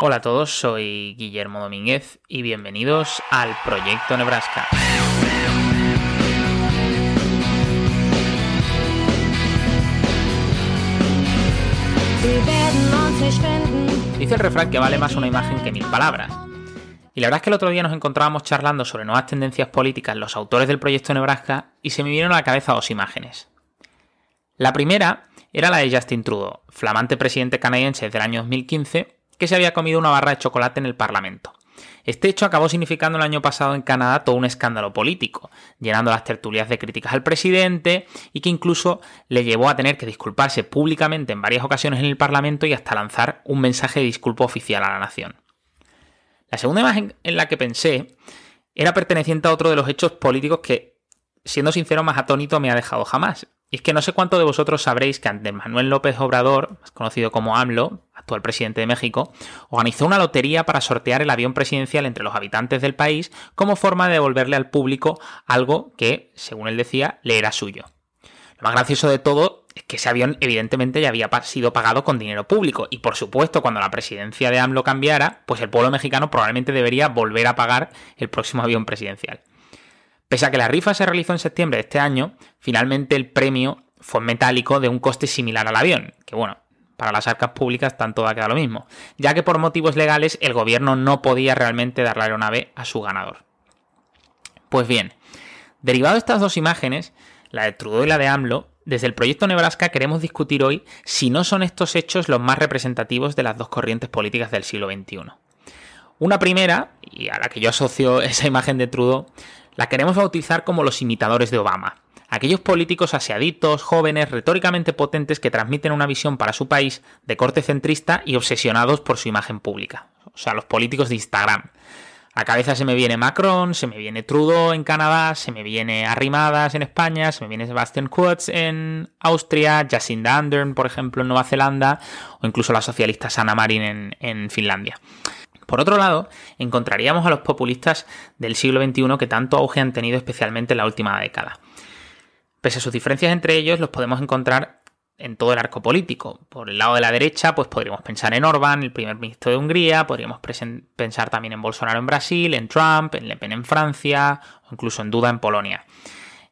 Hola a todos, soy Guillermo Domínguez y bienvenidos al Proyecto Nebraska. Dice el refrán que vale más una imagen que mil palabras. Y la verdad es que el otro día nos encontrábamos charlando sobre nuevas tendencias políticas los autores del proyecto Nebraska y se me vinieron a la cabeza dos imágenes. La primera era la de Justin Trudeau, flamante presidente canadiense desde el año 2015, que se había comido una barra de chocolate en el Parlamento. Este hecho acabó significando el año pasado en Canadá todo un escándalo político, llenando las tertulias de críticas al presidente y que incluso le llevó a tener que disculparse públicamente en varias ocasiones en el Parlamento y hasta lanzar un mensaje de disculpa oficial a la nación. La segunda imagen en la que pensé era perteneciente a otro de los hechos políticos que, siendo sincero, más atónito me ha dejado jamás, y es que no sé cuánto de vosotros sabréis que Andrés Manuel López Obrador, más conocido como AMLO, actual presidente de México, organizó una lotería para sortear el avión presidencial entre los habitantes del país como forma de devolverle al público algo que, según él decía, le era suyo. Lo más gracioso de todo es que ese avión evidentemente ya había sido pagado con dinero público y por supuesto cuando la presidencia de AMLO cambiara, pues el pueblo mexicano probablemente debería volver a pagar el próximo avión presidencial. Pese a que la rifa se realizó en septiembre de este año, finalmente el premio fue metálico de un coste similar al avión, que bueno, para las arcas públicas tanto va a quedar lo mismo, ya que por motivos legales el gobierno no podía realmente dar la aeronave a su ganador. Pues bien, derivado de estas dos imágenes, la de Trudeau y la de AMLO, desde el proyecto Nebraska queremos discutir hoy si no son estos hechos los más representativos de las dos corrientes políticas del siglo XXI. Una primera, y a la que yo asocio esa imagen de Trudeau, la queremos bautizar como los imitadores de Obama. Aquellos políticos aseaditos, jóvenes, retóricamente potentes que transmiten una visión para su país de corte centrista y obsesionados por su imagen pública. O sea, los políticos de Instagram. A cabeza se me viene Macron, se me viene Trudeau en Canadá, se me viene Arrimadas en España, se me viene Sebastian Kurz en Austria, Jacinda Ardern, por ejemplo, en Nueva Zelanda, o incluso la socialista Sanna Marin en Finlandia. Por otro lado, encontraríamos a los populistas del siglo XXI que tanto auge han tenido especialmente en la última década. Pese a sus diferencias entre ellos, los podemos encontrar en todo el arco político. Por el lado de la derecha, pues podríamos pensar en Orbán, el primer ministro de Hungría, podríamos pensar también en Bolsonaro en Brasil, en Trump, en Le Pen en Francia, o incluso en Duda en Polonia.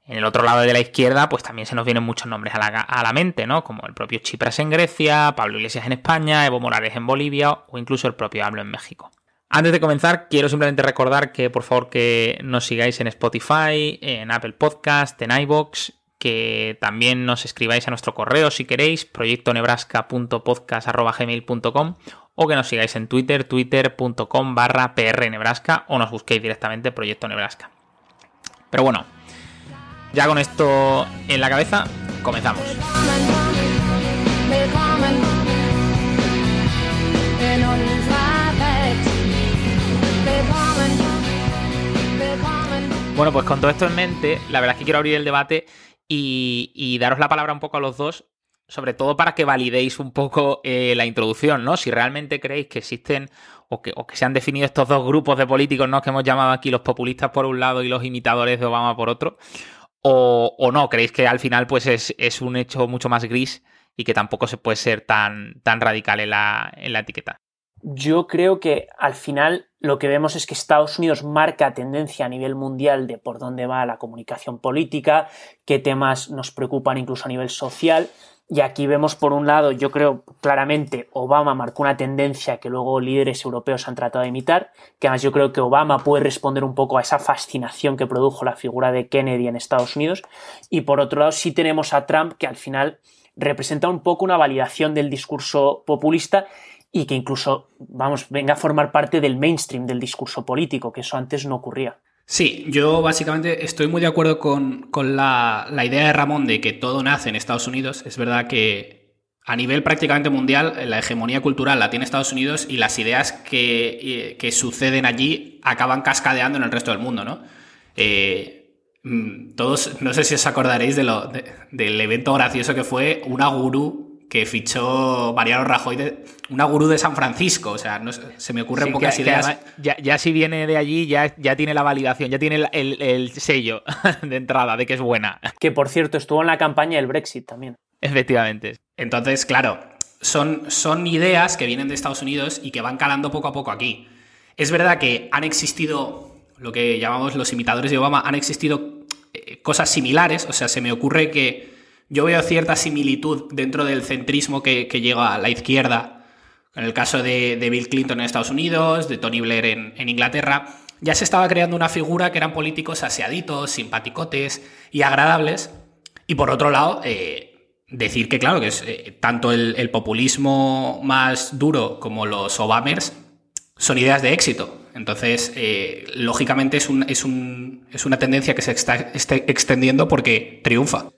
En el otro lado de la izquierda, pues también se nos vienen muchos nombres a la, a la, mente, ¿no? Como el propio Chipras en Grecia, Pablo Iglesias en España, Evo Morales en Bolivia o incluso el propio AMLO en México. Antes de comenzar, quiero simplemente recordar que por favor que nos sigáis en Spotify, en Apple Podcast, en iBox, que también nos escribáis a nuestro correo si queréis, proyectonebrasca.podcast.gmail.com o que nos sigáis en Twitter, twitter.com barra prnebraska o nos busquéis directamente Proyecto Nebraska. Pero bueno, ya con esto en la cabeza, comenzamos. Bueno, pues con todo esto en mente, la verdad es que quiero abrir el debate y, daros la palabra un poco a los dos, sobre todo para que validéis un poco eh, la introducción, ¿no? Si realmente creéis que existen o que, se han definido estos dos grupos de políticos, ¿no? Que hemos llamado aquí los populistas por un lado y los imitadores de Obama por otro, o, no, creéis que al final pues es, un hecho mucho más gris y que tampoco se puede ser tan, tan radical en la, en la etiqueta. Yo creo que al final lo que vemos es que Estados Unidos marca tendencia a nivel mundial de por dónde va la comunicación política, qué temas nos preocupan incluso a nivel social. Y aquí vemos, por un lado, yo creo claramente Obama marcó una tendencia que luego líderes europeos han tratado de imitar, que además yo creo que Obama puede responder un poco a esa fascinación que produjo la figura de Kennedy en Estados Unidos. Y por otro lado, sí tenemos a Trump, que al final representa un poco una validación del discurso populista y que incluso, vamos, venga a formar parte del mainstream del discurso político, que eso antes no ocurría. Sí, yo básicamente estoy muy de acuerdo con, la, idea de Ramón de que todo nace en Estados Unidos. Es verdad que a nivel prácticamente mundial la hegemonía cultural la tiene Estados Unidos y las ideas que, que suceden allí acaban cascadeando en el resto del mundo, ¿no? Eh, mm, todos, no sé si os acordaréis de lo, del evento gracioso que fue una gurú que fichó Mariano Rajoy, de, una gurú de San Francisco. O sea, no, se me ocurren pocas ideas. ya, si viene de allí, ya, ya tiene la validación, ya tiene el, sello de entrada de que es buena. Que por cierto, estuvo en la campaña del Brexit también. Efectivamente. Entonces, claro, son, son ideas que vienen de Estados Unidos y que van calando poco a poco aquí. Es verdad que han existido, lo que llamamos los imitadores de Obama, han existido eh, cosas similares, o sea, se me ocurre que yo veo cierta similitud dentro del centrismo que, llega a la izquierda, en el caso de, Bill Clinton en Estados Unidos, de Tony Blair en, Inglaterra, ya se estaba creando una figura que eran políticos aseaditos, simpaticotes y agradables. Y por otro lado, eh, decir que, claro, que es eh, tanto el, populismo más duro como los Obamers son ideas de éxito. Entonces, eh, lógicamente es, es, es, una tendencia que se está extendiendo porque triunfa.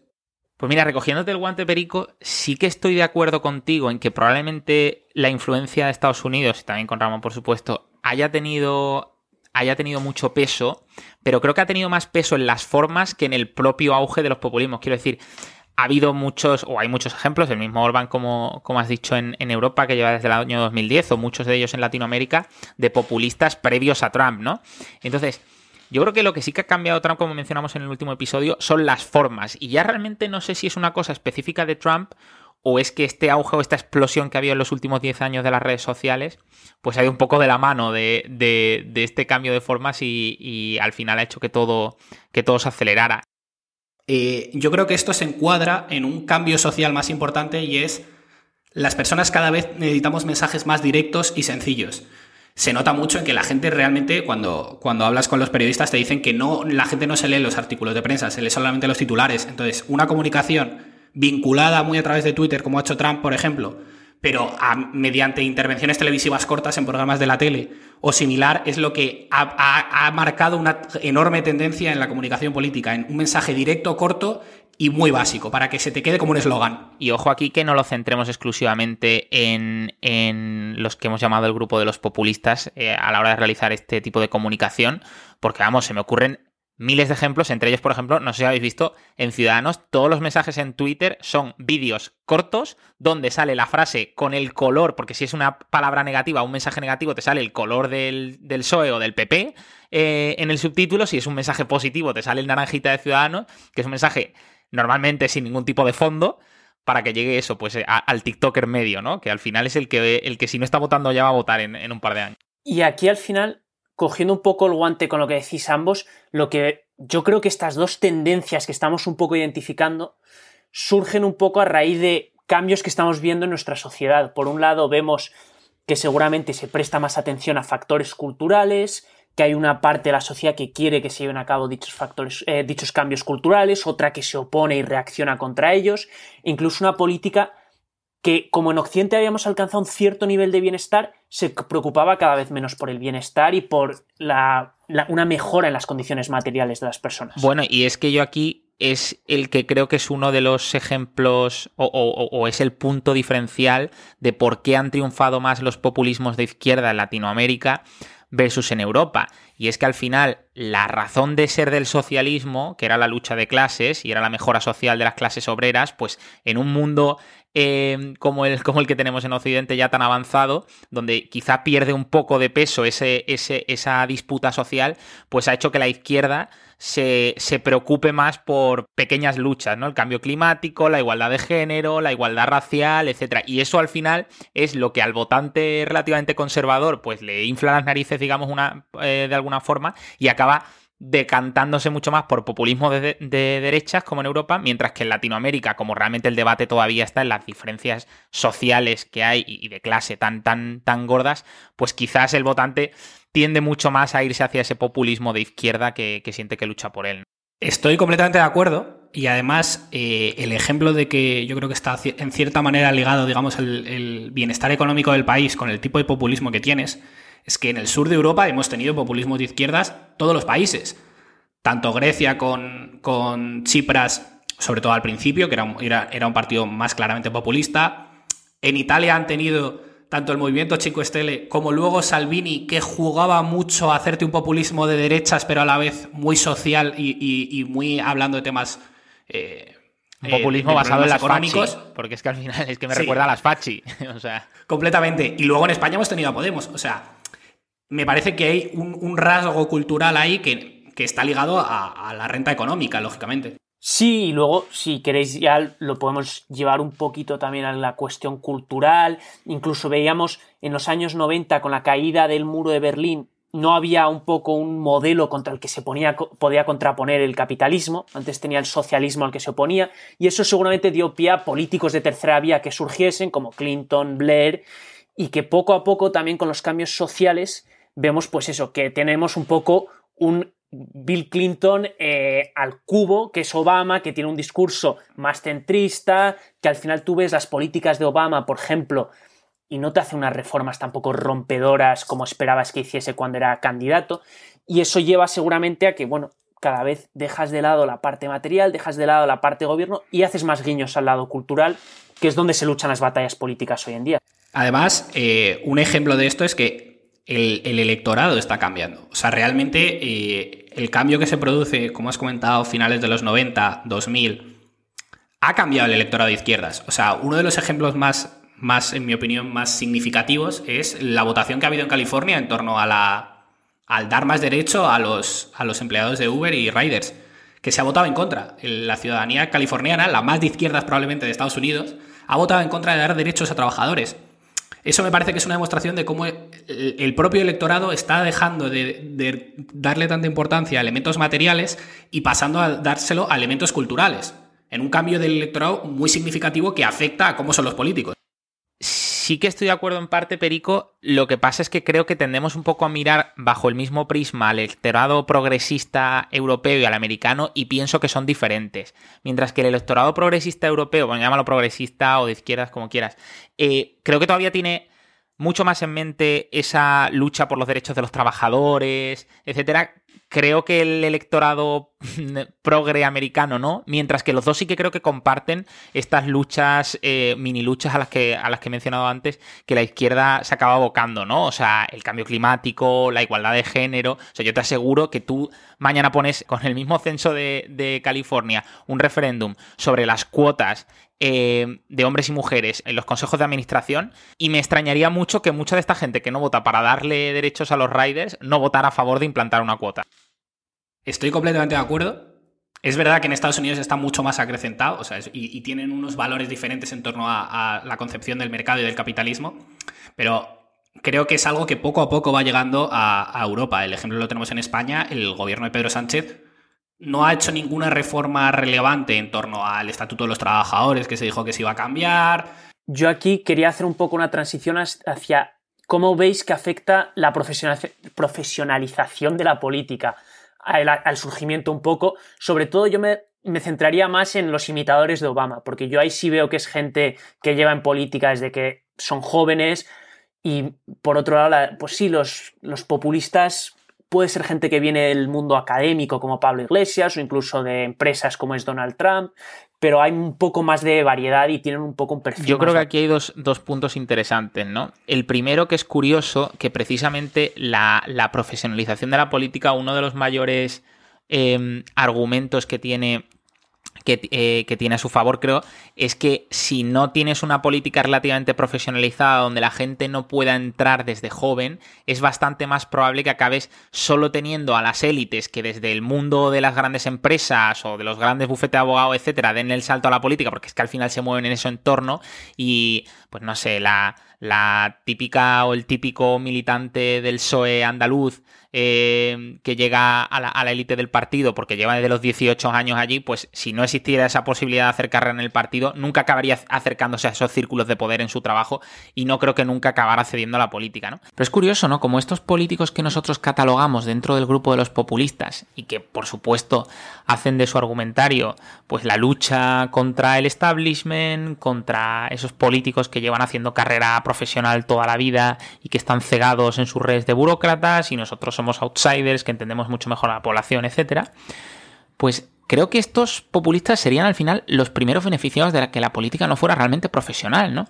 Pues mira, recogiéndote el guante perico, sí que estoy de acuerdo contigo en que probablemente la influencia de Estados Unidos, y también con Ramón, por supuesto, haya tenido, haya tenido mucho peso, pero creo que ha tenido más peso en las formas que en el propio auge de los populismos. Quiero decir, ha habido muchos, o hay muchos ejemplos, el mismo Orban, como, como has dicho, en, en, Europa, que lleva desde el año 2010, o muchos de ellos en Latinoamérica, de populistas previos a Trump, ¿no? Entonces, yo creo que lo que sí que ha cambiado Trump, como mencionamos en el último episodio, son las formas. Y ya realmente no sé si es una cosa específica de Trump o es que este auge o esta explosión que ha habido en los últimos 10 años de las redes sociales, pues ha ido un poco de la mano de, este cambio de formas y, al final ha hecho que todo, se acelerara. Eh, yo creo que esto se encuadra en un cambio social más importante y es las personas cada vez necesitamos mensajes más directos y sencillos se nota mucho en que la gente realmente, cuando, cuando hablas con los periodistas, te dicen que no, la gente no se lee los artículos de prensa, se lee solamente los titulares. Entonces, una comunicación vinculada muy a través de Twitter, como ha hecho Trump, por ejemplo, pero mediante intervenciones televisivas cortas en programas de la tele o similar, es lo que ha, ha, marcado una enorme tendencia en la comunicación política, en un mensaje directo, corto y muy básico, para que se te quede como un eslogan. Y ojo aquí que no lo centremos exclusivamente en, los que hemos llamado el grupo de los populistas eh, a la hora de realizar este tipo de comunicación, porque vamos, se me ocurren miles de ejemplos, entre ellos, por ejemplo, no sé si habéis visto, en Ciudadanos, todos los mensajes en Twitter son vídeos cortos donde sale la frase con el color, porque si es una palabra negativa, un mensaje negativo, te sale el color del, del PSOE o del PP eh, en el subtítulo, si es un mensaje positivo, te sale el naranjita de Ciudadanos, que es un mensaje normalmente sin ningún tipo de fondo, para que llegue eso, pues al TikToker medio, ¿no? Que al final es el que, el que si no está votando ya va a votar en, un par de años. Y aquí al final, cogiendo un poco el guante con lo que decís ambos, lo que yo creo que estas dos tendencias que estamos un poco identificando surgen un poco a raíz de cambios que estamos viendo en nuestra sociedad. Por un lado, vemos que seguramente se presta más atención a factores culturales, que hay una parte de la sociedad que quiere que se lleven a cabo dichos factores, eh, dichos cambios culturales, otra que se opone y reacciona contra ellos, incluso una política que, como en Occidente habíamos alcanzado un cierto nivel de bienestar, se preocupaba cada vez menos por el bienestar y por la, una mejora en las condiciones materiales de las personas. Bueno, y es que yo aquí es el que creo que es uno de los ejemplos o, es el punto diferencial de por qué han triunfado más los populismos de izquierda en Latinoamérica versus en Europa. Y es que al final la razón de ser del socialismo, que era la lucha de clases y era la mejora social de las clases obreras, pues en un mundo eh, como, el, como el que tenemos en Occidente ya tan avanzado, donde quizá pierde un poco de peso ese, ese, esa disputa social, pues ha hecho que la izquierda se, se, preocupe más por pequeñas luchas, ¿no? El cambio climático, la igualdad de género, la igualdad racial, etcétera. Y eso al final es lo que al votante relativamente conservador, pues le infla las narices, digamos, una, eh, de alguna forma, y acaba decantándose mucho más por populismo de, derechas como en Europa, mientras que en Latinoamérica, como realmente el debate todavía está en las diferencias sociales que hay y de clase tan, tan, tan gordas, pues quizás el votante tiende mucho más a irse hacia ese populismo de izquierda que, siente que lucha por él. Estoy completamente de acuerdo y además eh, el ejemplo de que yo creo que está en cierta manera ligado, digamos, el bienestar económico del país con el tipo de populismo que tienes, es que en el sur de Europa hemos tenido populismo de izquierdas todos los países. Tanto Grecia con, con Chipras, sobre todo al principio, que era un, era, un partido más claramente populista. En Italia han tenido tanto el movimiento Chico Estele como luego Salvini, que jugaba mucho a hacerte un populismo de derechas, pero a la vez muy social y, muy hablando de temas. Eh, un populismo basado en las económicos. porque es que al final es que me recuerda a las fachi. o sea. Completamente. Y luego en España hemos tenido a Podemos. O sea, me parece que hay un, rasgo cultural ahí que, está ligado a, la renta económica, lógicamente. Sí, y luego, si queréis, ya lo podemos llevar un poquito también a la cuestión cultural. Incluso veíamos en los años 90, con la caída del muro de Berlín, no había un poco un modelo contra el que se ponía, podía contraponer el capitalismo. Antes tenía el socialismo al que se oponía, y eso seguramente dio pie a políticos de tercera vía que surgiesen, como Clinton, Blair, y que poco a poco también con los cambios sociales vemos, pues eso, que tenemos un poco un Bill Clinton eh, al cubo, que es Obama, que tiene un discurso más centrista, que al final tú ves las políticas de Obama, por ejemplo, y no te hace unas reformas tampoco rompedoras como esperabas que hiciese cuando era candidato, y eso lleva seguramente a que, bueno, cada vez dejas de lado la parte material, dejas de lado la parte gobierno y haces más guiños al lado cultural, que es donde se luchan las batallas políticas hoy en día. Además, eh, un ejemplo de esto es que el, electorado está cambiando. O sea, realmente eh, el cambio que se produce, como has comentado, finales de los 90, 2000, ha cambiado el electorado de izquierdas. O sea, uno de los ejemplos más, más, en mi opinión, más significativos es la votación que ha habido en California en torno a la al dar más derecho a los, a los empleados de Uber y Riders, que se ha votado en contra. La ciudadanía californiana, la más de izquierdas probablemente de Estados Unidos, ha votado en contra de dar derechos a trabajadores. Eso me parece que es una demostración de cómo el propio electorado está dejando de, darle tanta importancia a elementos materiales y pasando a dárselo a elementos culturales, en un cambio del electorado muy significativo que afecta a cómo son los políticos que estoy de acuerdo en parte, Perico. Lo que pasa es que creo que tendemos un poco a mirar bajo el mismo prisma al electorado progresista europeo y al americano y pienso que son diferentes. Mientras que el electorado progresista europeo, bueno, llámalo progresista o de izquierdas, como quieras, eh, creo que todavía tiene mucho más en mente esa lucha por los derechos de los trabajadores, etcétera, creo que el electorado progre americano no, mientras que los dos sí que creo que comparten estas luchas, eh, mini luchas a las, que, a las que he mencionado antes, que la izquierda se acaba abocando, ¿no? O sea, el cambio climático, la igualdad de género. O sea, yo te aseguro que tú mañana pones con el mismo censo de, de California un referéndum sobre las cuotas eh, de hombres y mujeres en los consejos de administración y me extrañaría mucho que mucha de esta gente que no vota para darle derechos a los riders no votara a favor de implantar una cuota. Estoy completamente de acuerdo. Es verdad que en Estados Unidos está mucho más acrecentado y, tienen unos valores diferentes en torno a, la concepción del mercado y del capitalismo, pero creo que es algo que poco a poco va llegando a Europa. El ejemplo lo tenemos en España, el gobierno de Pedro Sánchez no ha hecho ninguna reforma relevante en torno al Estatuto de los Trabajadores que se dijo que se iba a cambiar. Yo aquí quería hacer un poco una transición hacia cómo veis que afecta la profesionalización de la política al, surgimiento un poco. Sobre todo yo me, centraría más en los imitadores de Obama, porque yo ahí sí veo que es gente que lleva en política desde que son jóvenes y por otro lado, pues sí, los, los populistas puede ser gente que viene del mundo académico como Pablo Iglesias o incluso de empresas como es Donald Trump, pero hay un poco más de variedad y tienen un poco un perfil. Yo creo que aquí hay dos, puntos interesantes, ¿no? El primero que es curioso, que precisamente la, profesionalización de la política, uno de los mayores em, argumentos que tiene eh, que, tiene a su favor, creo, es que si no tienes una política relativamente profesionalizada donde la gente no pueda entrar desde joven, es bastante más probable que acabes solo teniendo a las élites que desde el mundo de las grandes empresas o de los grandes bufetes de abogados, etcétera, den el salto a la política, porque es que al final se mueven en ese entorno y, pues no sé, la, la típica o el típico militante del PSOE andaluz eh, que llega a la élite del partido porque lleva desde los 18 años allí, pues si no existiera esa posibilidad de hacer carrera en el partido, nunca acabaría acercándose a esos círculos de poder en su trabajo y no creo que nunca acabara cediendo a la política, ¿no? Pero es curioso, ¿no? Como estos políticos que nosotros catalogamos dentro del grupo de los populistas y que, por supuesto, hacen de su argumentario pues la lucha contra el establishment, contra esos políticos que llevan haciendo carrera profesional toda la vida y que están cegados en sus redes de burócratas y nosotros somos outsiders, que entendemos mucho mejor a la población, etcétera, pues creo que estos populistas serían al final los primeros beneficiados de que la política no fuera realmente profesional, ¿no?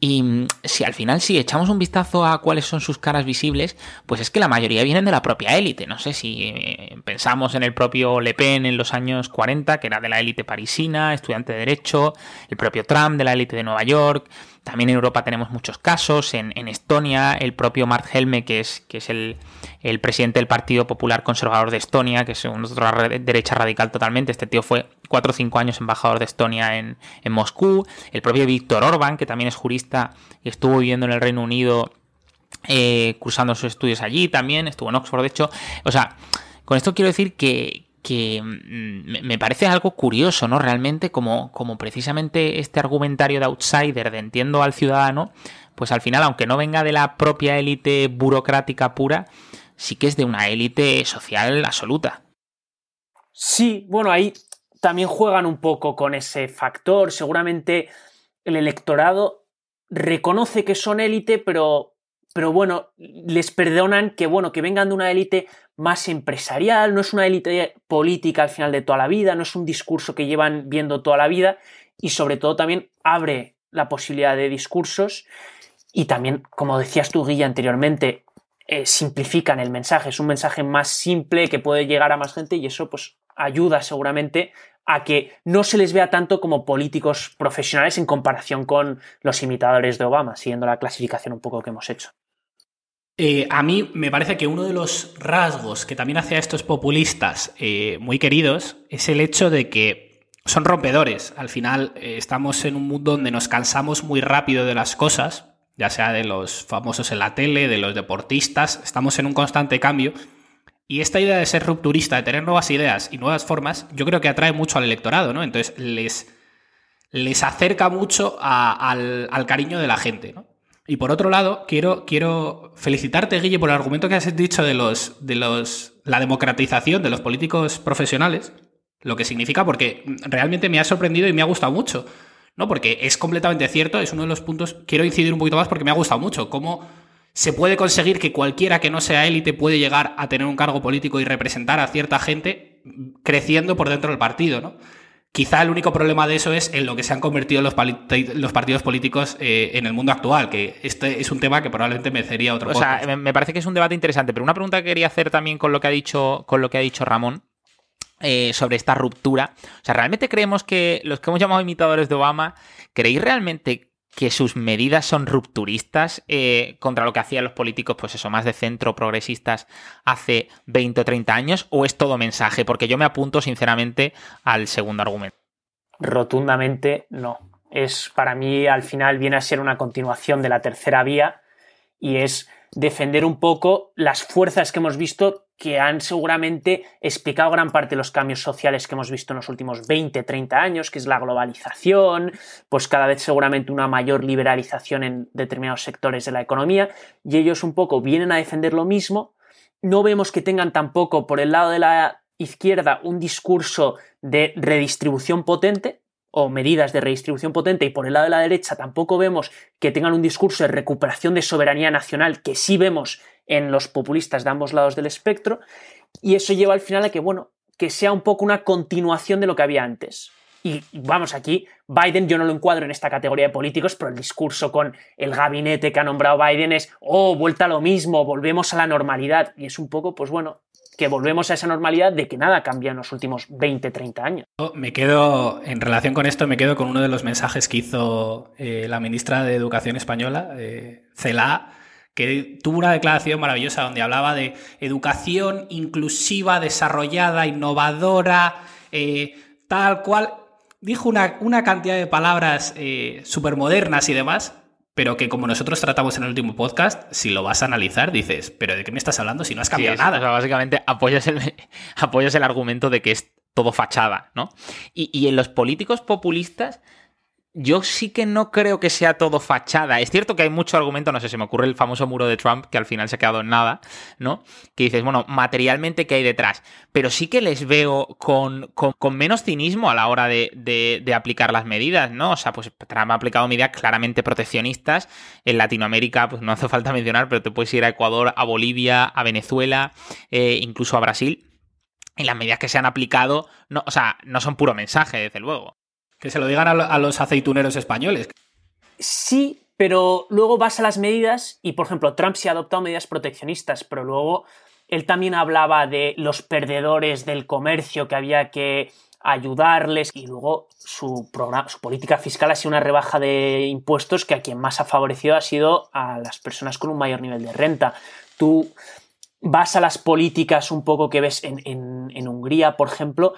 Y mm, si al final, si echamos un vistazo a cuáles son sus caras visibles, pues es que la mayoría vienen de la propia élite. No sé si eh, pensamos en el propio Le Pen en los años 40, que era de la élite parisina, estudiante de Derecho, el propio Trump de la élite de Nueva York, También en Europa tenemos muchos casos. En, Estonia, el propio Mart Helme, que es, que es el, presidente del Partido Popular Conservador de Estonia, que es un otro derecha radical totalmente. Este tío fue cuatro o cinco años embajador de Estonia en, en Moscú. El propio Víctor Orban, que también es jurista y estuvo viviendo en el Reino Unido eh, cursando sus estudios allí también, estuvo en Oxford, de hecho. O sea, con esto quiero decir que, que mm, me parece algo curioso, ¿no? Realmente, como, como precisamente este argumentario de outsider, de entiendo al ciudadano, pues al final, aunque no venga de la propia élite burocrática pura, sí que es de una élite social absoluta. Sí, bueno, ahí también juegan un poco con ese factor. Seguramente el electorado reconoce que son élite, pero pero bueno, les perdonan que, bueno, que vengan de una élite más empresarial, no es una élite política al final de toda la vida, no es un discurso que llevan viendo toda la vida y sobre todo también abre la posibilidad de discursos y también, como decías tú, Guilla, anteriormente, eh, simplifican el mensaje, es un mensaje más simple que puede llegar a más gente y eso pues ayuda seguramente a que no se les vea tanto como políticos profesionales en comparación con los imitadores de Obama, siguiendo la clasificación un poco que hemos hecho. Eh, a mí me parece que uno de los rasgos que también hace a estos populistas eh, muy queridos es el hecho de que son rompedores. Al final eh, estamos en un mundo donde nos cansamos muy rápido de las cosas, ya sea de los famosos en la tele, de los deportistas, estamos en un constante cambio. Y esta idea de ser rupturista, de tener nuevas ideas y nuevas formas, yo creo que atrae mucho al electorado, ¿no? Entonces les, les acerca mucho al, al cariño de la gente, ¿no? Y por otro lado, quiero, quiero felicitarte, Guille, por el argumento que has dicho de los, de los, la democratización de los políticos profesionales, lo que significa, porque realmente me ha sorprendido y me ha gustado mucho. ¿no? Porque es completamente cierto, es uno de los puntos. Quiero incidir un poquito más porque me ha gustado mucho. Cómo se puede conseguir que cualquiera que no sea élite puede llegar a tener un cargo político y representar a cierta gente creciendo por dentro del partido, ¿no? Quizá el único problema de eso es en lo que se han convertido los, los partidos políticos eh, en el mundo actual, que este es un tema que probablemente merecería otro. O sea, me parece que es un debate interesante, pero una pregunta que quería hacer también con lo que ha dicho, con lo que ha dicho Ramón. Eh, sobre esta ruptura. O sea, ¿realmente creemos que los que hemos llamado imitadores de Obama, ¿creéis realmente que sus medidas son rupturistas eh, contra lo que hacían los políticos, pues eso, más de centro progresistas hace 20 o 30 años, o es todo mensaje? Porque yo me apunto sinceramente al segundo argumento. Rotundamente no. Es para mí al final viene a ser una continuación de la tercera vía y es defender un poco las fuerzas que hemos visto que han seguramente explicado gran parte de los cambios sociales que hemos visto en los últimos 20, 30 años, que es la globalización, pues cada vez seguramente una mayor liberalización en determinados sectores de la economía, y ellos un poco vienen a defender lo mismo. No vemos que tengan tampoco por el lado de la izquierda un discurso de redistribución potente, o medidas de redistribución potente y por el lado de la derecha tampoco vemos que tengan un discurso de recuperación de soberanía nacional que sí vemos en los populistas de ambos lados del espectro y eso lleva al final a que bueno, que sea un poco una continuación de lo que había antes. Y vamos, aquí Biden yo no lo encuadro en esta categoría de políticos, pero el discurso con el gabinete que ha nombrado Biden es, oh, vuelta a lo mismo, volvemos a la normalidad. Y es un poco, pues bueno, que volvemos a esa normalidad de que nada cambia en los últimos 20, 30 años. Me quedo, en relación con esto, me quedo con uno de los mensajes que hizo eh, la ministra de Educación española, eh, Celá, que tuvo una declaración maravillosa donde hablaba de educación inclusiva, desarrollada, innovadora, eh, tal cual. Dijo una, una cantidad de palabras eh, súper modernas y demás, pero que como nosotros tratamos en el último podcast, si lo vas a analizar, dices, pero ¿de qué me estás hablando si no has cambiado nada? básicamente apoyas el, apoyas el argumento de que es todo fachada, ¿no? Y, y en los políticos populistas yo sí que no creo que sea todo fachada. Es cierto que hay mucho argumento, no sé, se me ocurre el famoso muro de Trump, que al final se ha quedado en nada, ¿no? Que dices, bueno, materialmente, ¿qué hay detrás? Pero sí que les veo con, con, menos cinismo a la hora de, de, aplicar las medidas, ¿no? O sea, pues Trump ha aplicado medidas claramente proteccionistas. En Latinoamérica, pues no hace falta mencionar, pero te puedes ir a Ecuador, a Bolivia, a Venezuela, eh, incluso a Brasil. Y las medidas que se han aplicado, no, o sea, no son puro mensaje, desde luego. Que se lo digan a, los aceituneros españoles. Sí, pero luego vas a las medidas y, por ejemplo, Trump se ha adoptado medidas proteccionistas, pero luego él también hablaba de los perdedores del comercio, que había que ayudarles y luego su, programa, su política fiscal ha sido una rebaja de impuestos que a quien más ha favorecido ha sido a las personas con un mayor nivel de renta. Tú vas a las políticas un poco que ves en, en Hungría, por ejemplo,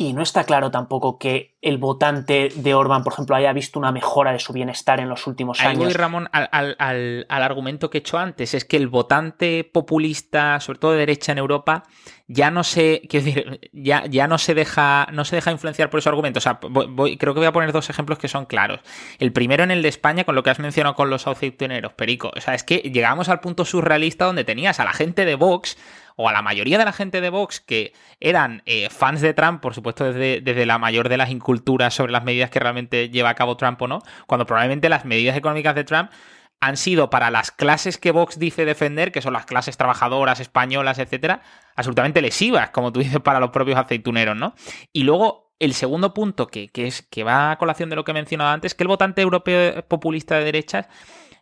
y no está claro tampoco que el votante de Orban, por ejemplo, haya visto una mejora de su bienestar en los últimos años. Ahí Ramón, al, al, argumento que he hecho antes. Es que el votante populista, sobre todo de derecha en Europa, ya no se, quiero decir, ya, ya no se deja, no se deja influenciar por esos argumentos. O sea, voy, creo que voy a poner dos ejemplos que son claros. El primero en el de España, con lo que has mencionado con los aceituneros, Perico. O sea, es que llegamos al punto surrealista donde tenías a la gente de Vox o a la mayoría de la gente de Vox que eran eh, fans de Trump, por supuesto desde, desde, la mayor de las inculturas sobre las medidas que realmente lleva a cabo Trump o no, cuando probablemente las medidas económicas de Trump han sido para las clases que Vox dice defender, que son las clases trabajadoras, españolas, etcétera, absolutamente lesivas, como tú dices, para los propios aceituneros, ¿no? Y luego el segundo punto, que, que, es, que va a colación de lo que he mencionado antes, que el votante europeo populista de derechas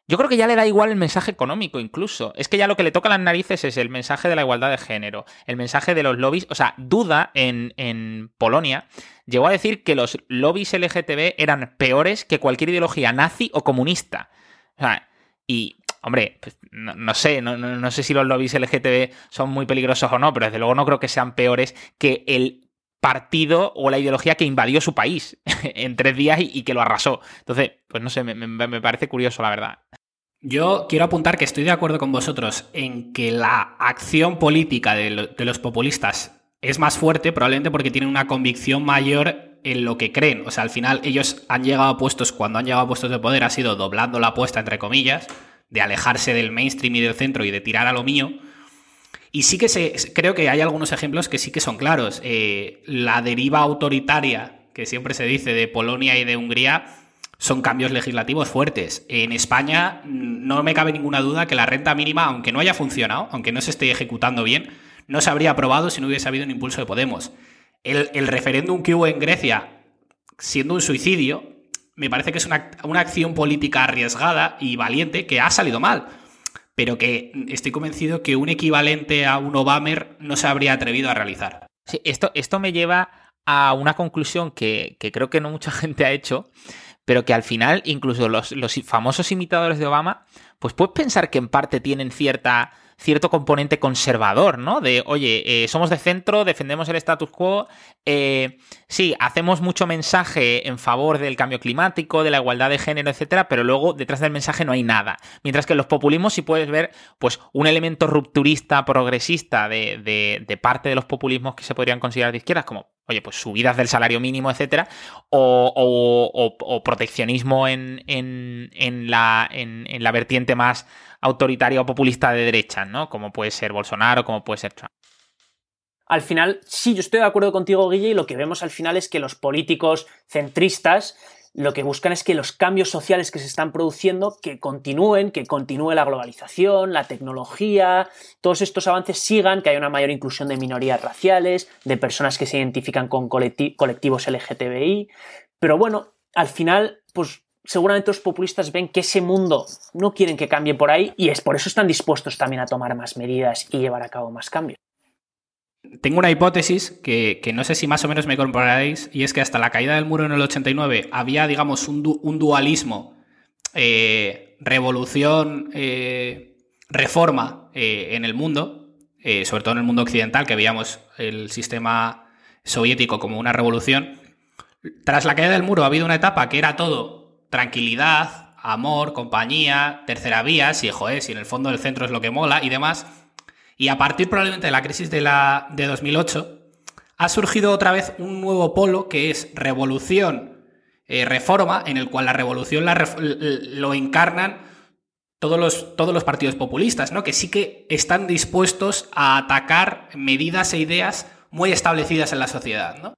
yo creo que ya le da igual el mensaje económico incluso. Es que ya lo que le toca a las narices es el mensaje de la igualdad de género, el mensaje de los lobbies. O sea, Duda en, Polonia llegó a decir que los lobbies LGTB eran peores que cualquier ideología nazi o comunista. O sea, y, hombre, pues, no, sé, no, no, sé si los lobbies LGTB son muy peligrosos o no, pero desde luego no creo que sean peores que el partido o la ideología que invadió su país en tres días y, que lo arrasó. Entonces, pues no sé, me, parece curioso, la verdad. Yo quiero apuntar que estoy de acuerdo con vosotros en que la acción política de, los populistas es más fuerte, probablemente porque tienen una convicción mayor en lo que creen. O sea, al final ellos han llegado a puestos, cuando han llegado a puestos de poder, ha sido doblando la apuesta, entre comillas, de alejarse del mainstream y del centro y de tirar a lo mío. Y sí que se, creo que hay algunos ejemplos que sí que son claros. Eh, la deriva autoritaria que siempre se dice de Polonia y de Hungría son cambios legislativos fuertes. En España no me cabe ninguna duda que la renta mínima, aunque no haya funcionado, aunque no se esté ejecutando bien, no se habría aprobado si no hubiese habido un impulso de Podemos. El, referéndum que hubo en Grecia, siendo un suicidio, me parece que es una, una acción política arriesgada y valiente que ha salido mal pero que estoy convencido que un equivalente a un Obamer no se habría atrevido a realizar. Sí, esto, esto me lleva a una conclusión que, que creo que no mucha gente ha hecho, pero que al final incluso los, famosos imitadores de Obama, pues puedes pensar que en parte tienen cierta cierto componente conservador, ¿no? De, oye, eh, somos de centro, defendemos el status quo, eh, sí, hacemos mucho mensaje en favor del cambio climático, de la igualdad de género, etcétera, pero luego detrás del mensaje no hay nada. Mientras que en los populismos sí puedes ver, pues, un elemento rupturista, progresista de, de parte de los populismos que se podrían considerar de izquierdas, como oye, pues subidas del salario mínimo, etcétera, o, proteccionismo en, la, en, la, vertiente más autoritaria o populista de derecha, ¿no? Como puede ser Bolsonaro, como puede ser Trump. Al final, sí, yo estoy de acuerdo contigo, Guille, y lo que vemos al final es que los políticos centristas lo que buscan es que los cambios sociales que se están produciendo, que continúen, que continúe la globalización, la tecnología, todos estos avances sigan, que haya una mayor inclusión de minorías raciales, de personas que se identifican con colectivos LGTBI. Pero bueno, al final, pues seguramente los populistas ven que ese mundo no quieren que cambie por ahí y es por eso están dispuestos también a tomar más medidas y llevar a cabo más cambios. Tengo una hipótesis que, no sé si más o menos me comprobaréis, y es que hasta la caída del muro en el 89 había, digamos, un, dualismo, eh, revolución, eh, reforma eh, en el mundo, sobre todo en el mundo occidental, que veíamos el sistema soviético como una revolución. Tras la caída del muro ha habido una etapa que era todo tranquilidad, amor, compañía, tercera vía, si, joder, si en el fondo del centro es lo que mola y demás y a partir probablemente de la crisis de, la, de 2008, ha surgido otra vez un nuevo polo que es revolución, eh, reforma, en el cual la revolución lo encarnan todos los, todos los partidos populistas, ¿no? que sí que están dispuestos a atacar medidas e ideas muy establecidas en la sociedad. ¿no?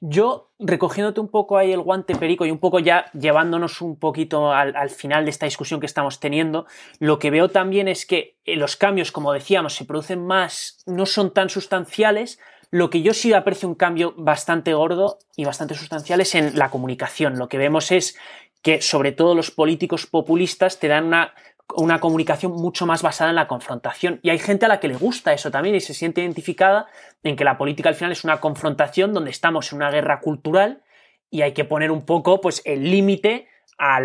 Yo, recogiéndote un poco ahí el guante perico y un poco ya llevándonos un poquito al, final de esta discusión que estamos teniendo, lo que veo también es que eh, los cambios, como decíamos, se producen más, no son tan sustanciales. Lo que yo sí aprecio un cambio bastante gordo y bastante sustancial es en la comunicación. Lo que vemos es que, sobre todo, los políticos populistas te dan una una comunicación mucho más basada en la confrontación. Y hay gente a la que le gusta eso también y se siente identificada en que la política al final es una confrontación donde estamos en una guerra cultural y hay que poner un poco pues, el límite a,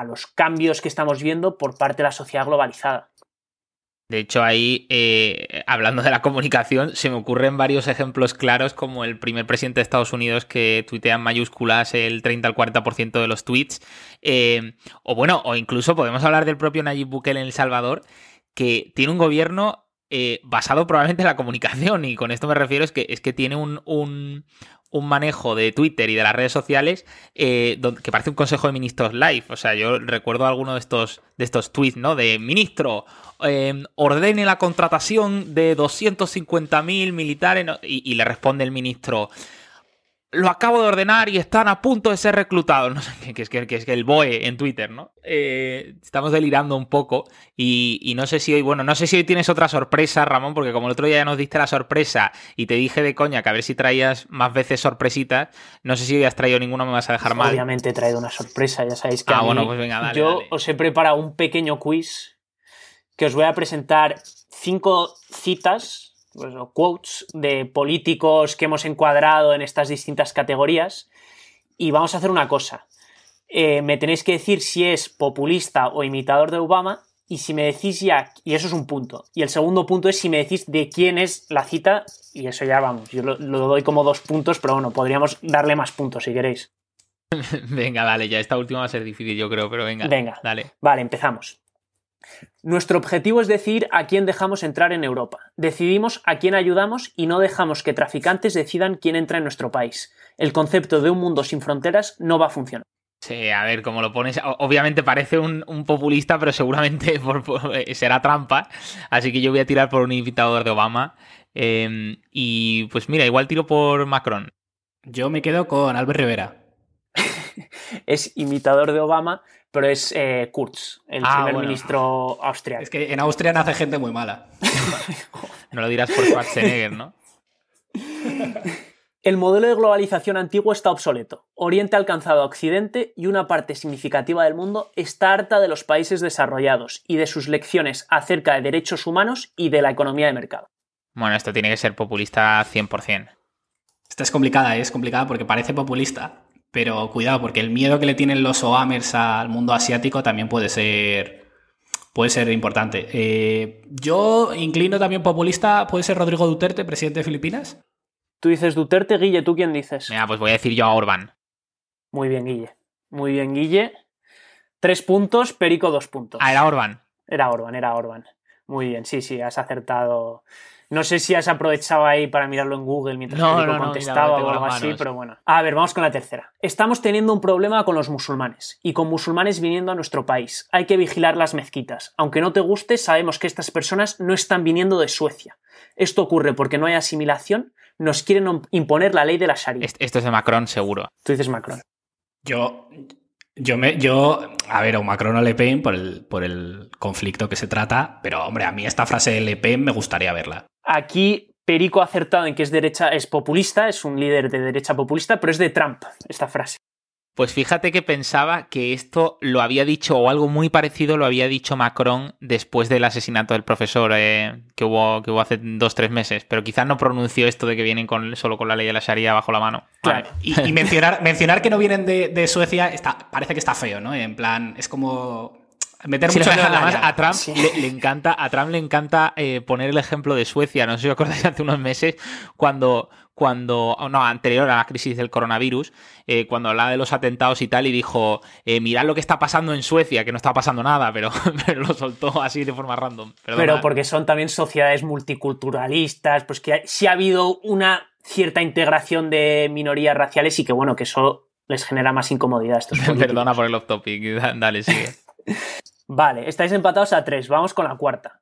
a los cambios que estamos viendo por parte de la sociedad globalizada. De hecho, ahí, eh, hablando de la comunicación, se me ocurren varios ejemplos claros, como el primer presidente de Estados Unidos que tuitea en mayúsculas el 30 al 40% de los tweets. Eh, o bueno, o incluso podemos hablar del propio Nayib Bukele en El Salvador, que tiene un gobierno eh, basado probablemente en la comunicación. Y con esto me refiero es que, es que tiene un, un manejo de Twitter y de las redes sociales eh, que parece un consejo de ministros live. O sea, yo recuerdo alguno de estos, de estos tweets, ¿no? De ministro, eh, ordene la contratación de 250.000 militares y, le responde el ministro, lo acabo de ordenar y están a punto de ser reclutados. No sé, que es que, es que el BOE en Twitter, ¿no? Eh, estamos delirando un poco y, no sé si hoy, bueno, no sé si hoy tienes otra sorpresa, Ramón, porque como el otro día ya nos diste la sorpresa y te dije de coña que a ver si traías más veces sorpresitas, no sé si hoy has traído ninguno, me vas a dejar mal. Obviamente he traído una sorpresa, ya sabéis que ah, bueno, pues venga, dale, yo os he preparado un pequeño quiz que os voy a presentar cinco citas pues, quotes de políticos que hemos encuadrado en estas distintas categorías. Y vamos a hacer una cosa. Eh, me tenéis que decir si es populista o imitador de Obama. Y si me decís ya, y eso es un punto. Y el segundo punto es si me decís de quién es la cita. Y eso ya vamos, yo lo, lo doy como dos puntos, pero bueno, podríamos darle más puntos si queréis. venga, dale, ya esta última va a ser difícil, yo creo, pero venga. Venga, dale. Vale, empezamos. Nuestro objetivo es decidir a quién dejamos entrar en Europa. Decidimos a quién ayudamos y no dejamos que traficantes decidan quién entra en nuestro país. El concepto de un mundo sin fronteras no va a funcionar. Sí, a ver, como lo pones, obviamente parece un, populista, pero seguramente eh, será trampa. Así que yo voy a tirar por un imitador de Obama. Em, y pues mira, igual tiro por Macron. Yo me quedo con Albert Rivera. es imitador de Obama, pero es eh, Kurz, el ah, primer ministro austriaco. Es que en Austria nace gente muy mala. no lo dirás por Schwarzenegger, ¿no? El modelo de globalización antiguo está obsoleto. Oriente ha alcanzado a Occidente y una parte significativa del mundo está harta de los países desarrollados y de sus lecciones acerca de derechos humanos y de la economía de mercado. Bueno, esto tiene que ser populista 100%. Esta es complicada, ¿eh? es complicada porque parece populista, pero cuidado, porque el miedo que le tienen los OAMers al mundo asiático también puede ser, puede ser importante. Eh, yo inclino también populista, puede ser Rodrigo Duterte, presidente de Filipinas. Tú dices Duterte, Guille, ¿tú quién dices? Mira, pues voy a decir yo a Orbán. Muy bien, Guille. Muy bien, Guille. Tres puntos, Perico dos puntos. Ah, era Orbán. Era Orbán, era Orbán. Muy bien, sí, sí, has acertado. No sé si has aprovechado ahí para mirarlo en Google mientras no, contestaba o algo así, pero bueno. A ver, vamos con la tercera. Estamos teniendo un problema con los musulmanes y con musulmanes viniendo a nuestro país. Hay que vigilar las mezquitas. Aunque no te guste, sabemos que estas personas no están viniendo de Suecia. Esto ocurre porque no hay asimilación, nos quieren imponer la ley de la Sharia. Esto es de Macron, seguro. Tú dices Macron. Yo, yo, me, yo, a ver, o Macron o Le Pen por el, por el conflicto que se trata, pero hombre, a mí esta frase de Le Pen me gustaría verla. Aquí Perico ha acertado en que es derecha, es populista, es un líder de derecha populista, pero es de Trump esta frase. Pues fíjate que pensaba que esto lo había dicho, o algo muy parecido lo había dicho Macron después del asesinato del profesor eh, que, hubo, que hubo hace dos, tres meses, pero quizás no pronunció esto de que vienen con, solo con la ley de la Sharia bajo la mano. Claro. Y, mencionar, mencionar que no vienen de, de Suecia está, parece que está feo, ¿no? En plan, es como meter mucho a Trump le, encanta a Trump le encanta eh, poner el ejemplo de Suecia. No sé si os acordáis hace unos meses cuando cuando no anterior a la crisis del coronavirus eh, cuando hablaba de los atentados y tal y dijo eh, mirad lo que está pasando en Suecia que no está pasando nada pero, lo soltó así de forma random. Pero porque son también sociedades multiculturalistas pues que sí ha habido una cierta integración de minorías raciales y que bueno que eso les genera más incomodidad a estos Perdona por el off topic, dale, sigue. Vale, estáis empatados a tres, vamos con la cuarta.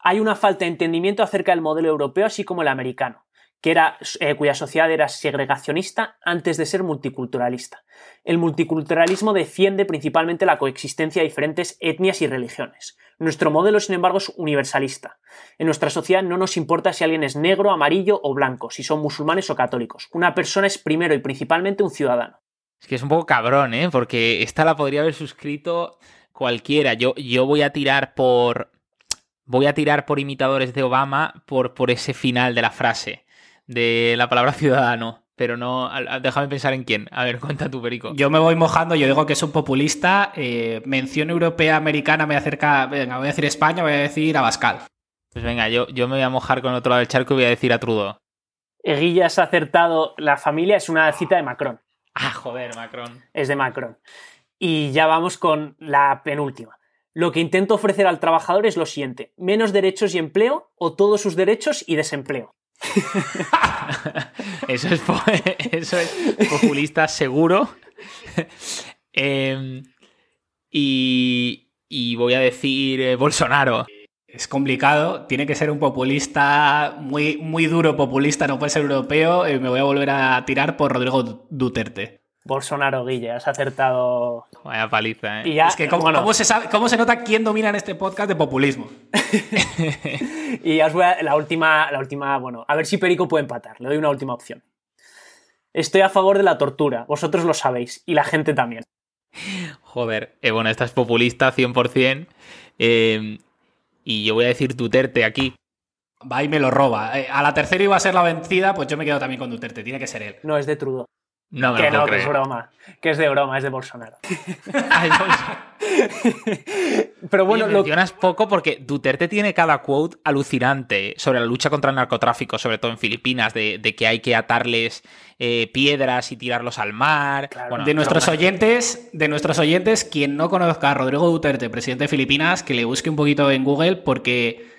Hay una falta de entendimiento acerca del modelo europeo así como el americano, que era, eh, cuya sociedad era segregacionista antes de ser multiculturalista. El multiculturalismo defiende principalmente la coexistencia de diferentes etnias y religiones. Nuestro modelo, sin embargo, es universalista. En nuestra sociedad no nos importa si alguien es negro, amarillo o blanco, si son musulmanes o católicos. Una persona es primero y principalmente un ciudadano. Es que es un poco cabrón, ¿eh? Porque esta la podría haber suscrito cualquiera. Yo, yo voy a tirar por. Voy a tirar por imitadores de Obama por, por ese final de la frase. De la palabra ciudadano. Pero no. Déjame pensar en quién. A ver, cuenta tu perico. Yo me voy mojando, yo digo que es un populista. Eh, mención europea americana me acerca. Venga, voy a decir España, voy a decir Abascal. Pues venga, yo, yo me voy a mojar con otro lado del charco y voy a decir a Trudeau. Eguillas ha acertado la familia, es una cita de Macron. Ah, joder, Macron. Es de Macron. Y ya vamos con la penúltima. Lo que intento ofrecer al trabajador es lo siguiente: menos derechos y empleo o todos sus derechos y desempleo. eso, es, eso es populista seguro. Em, y, y, voy a decir eh, Bolsonaro es complicado, tiene que ser un populista muy, muy duro populista, no puede ser europeo, y me voy a volver a tirar por Rodrigo Duterte. Bolsonaro, Guille, has acertado. Vaya paliza, ¿eh? Y es que, ¿cómo, se sabe, ¿cómo se nota quién domina en este podcast de populismo? y ya os voy a. La última, la última, bueno, a ver si Perico puede empatar. Le doy una última opción. Estoy a favor de la tortura, vosotros lo sabéis, y la gente también. Joder, eh, bueno, esta es populista 100%. Eh, y yo voy a decir Duterte aquí. Va y me lo roba. Eh, a la tercera iba a ser la vencida, pues yo me quedo también con Duterte. Tiene que ser él. No, es de Trudeau. No me que no, que es broma. Que es de broma, es de Bolsonaro. Pero bueno, lo mencionas poco porque Duterte tiene cada quote alucinante sobre la lucha contra el narcotráfico, sobre todo en Filipinas, de, que hay que atarles eh, piedras y tirarlos al mar. de nuestros oyentes, de nuestros oyentes, quien no conozca a Rodrigo Duterte, presidente de Filipinas, que le busque un poquito en Google porque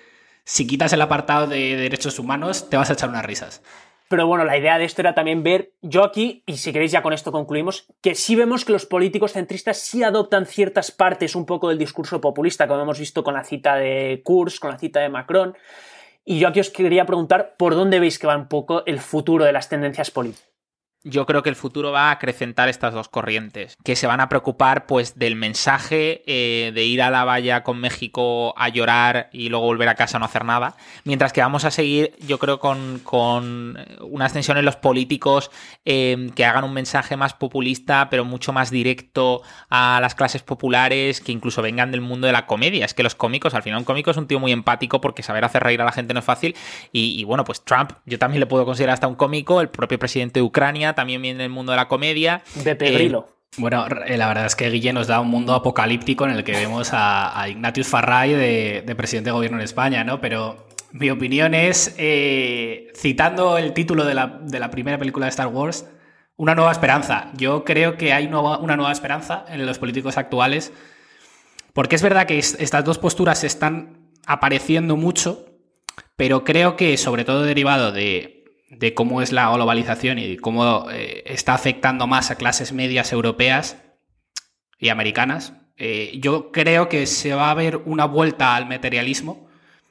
si quitas el apartado de derechos humanos, te vas a echar unas risas. Pero bueno, la idea de esto era también ver, yo aquí, y si queréis ya con esto concluimos, que sí vemos que los políticos centristas sí adoptan ciertas partes un poco del discurso populista, como hemos visto con la cita de Kurz, con la cita de Macron. Y yo aquí os quería preguntar por dónde veis que va un poco el futuro de las tendencias políticas yo creo que el futuro va a acrecentar estas dos corrientes, que se van a preocupar pues del mensaje eh, de ir a la valla con México a llorar y luego volver a casa a no hacer nada, mientras que vamos a seguir, yo creo, con, con una extensión en los políticos eh, que hagan un mensaje más populista, pero mucho más directo a las clases populares, que incluso vengan del mundo de la comedia. Es que los cómicos, al final un cómico es un tío muy empático porque saber hacer reír a la gente no es fácil. Y bueno, pues Trump, yo también le puedo considerar hasta un cómico, el propio presidente de Ucrania también viene del mundo de la comedia. De Pedrilo. Eh, bueno, eh, la verdad es que Guille nos da un mundo apocalíptico en el que vemos a, Ignatius Farray de, presidente de gobierno en España, ¿no? Pero mi opinión es, eh, citando el título de la, primera película de Star Wars, una nueva esperanza. Yo creo que hay una nueva esperanza en los políticos actuales, porque es verdad que estas dos posturas están apareciendo mucho, pero creo que sobre todo derivado de de cómo es la globalización y cómo eh, está afectando más a clases medias europeas y americanas, eh, yo creo que se va a ver una vuelta al materialismo.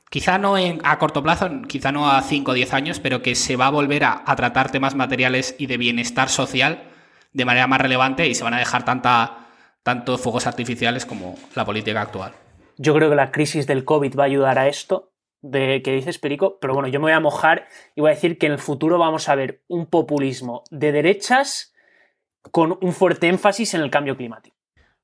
Quizá no en, a corto plazo, quizá no a 5 o 10 años, pero que se va a volver a, tratar temas materiales y de bienestar social de manera más relevante y se van a dejar tanta, tanto fuegos artificiales como la política actual. Yo creo que la crisis del COVID va a ayudar a esto de que dices, Perico, pero bueno, yo me voy a mojar y voy a decir que en el futuro vamos a ver un populismo de derechas con un fuerte énfasis en el cambio climático.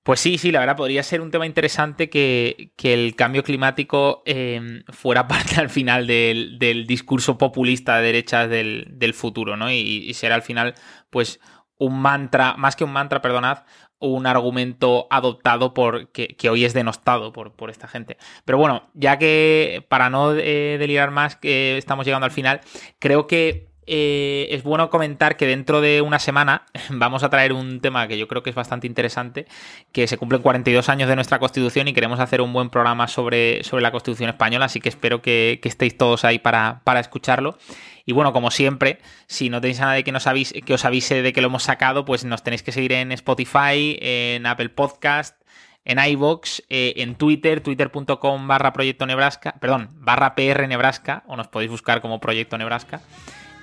Pues sí, sí, la verdad podría ser un tema interesante que, el cambio climático em, fuera parte al final del, discurso populista de derechas del, futuro, ¿no? Y será al final, pues, un mantra, más que un mantra, perdonad, un argumento adoptado por que, hoy es denostado por, por, esta gente. Pero bueno, ya que para no eh, delirar más, que estamos llegando al final, creo que eh, es bueno comentar que dentro de una semana vamos a traer un tema que yo creo que es bastante interesante, que se cumplen 42 años de nuestra Constitución y queremos hacer un buen programa sobre, sobre la Constitución española, así que espero que, estéis todos ahí para, para escucharlo. Y bueno, como siempre, si no tenéis a nadie que, nos avise, que os avise de que lo hemos sacado, pues nos tenéis que seguir en Spotify, en Apple Podcast, en iVoox, eh, en Twitter, twitter.com barra Proyecto Nebraska, perdón, barra PR Nebraska, o nos podéis buscar como Proyecto Nebraska.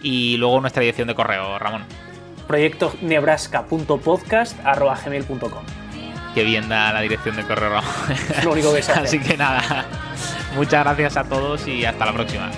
Y luego nuestra dirección de correo, Ramón. Proyecto nebraska.podcast.gmail.com Qué bien da la dirección de correo, Ramón. lo único que se Así que nada, muchas gracias a todos y hasta la próxima.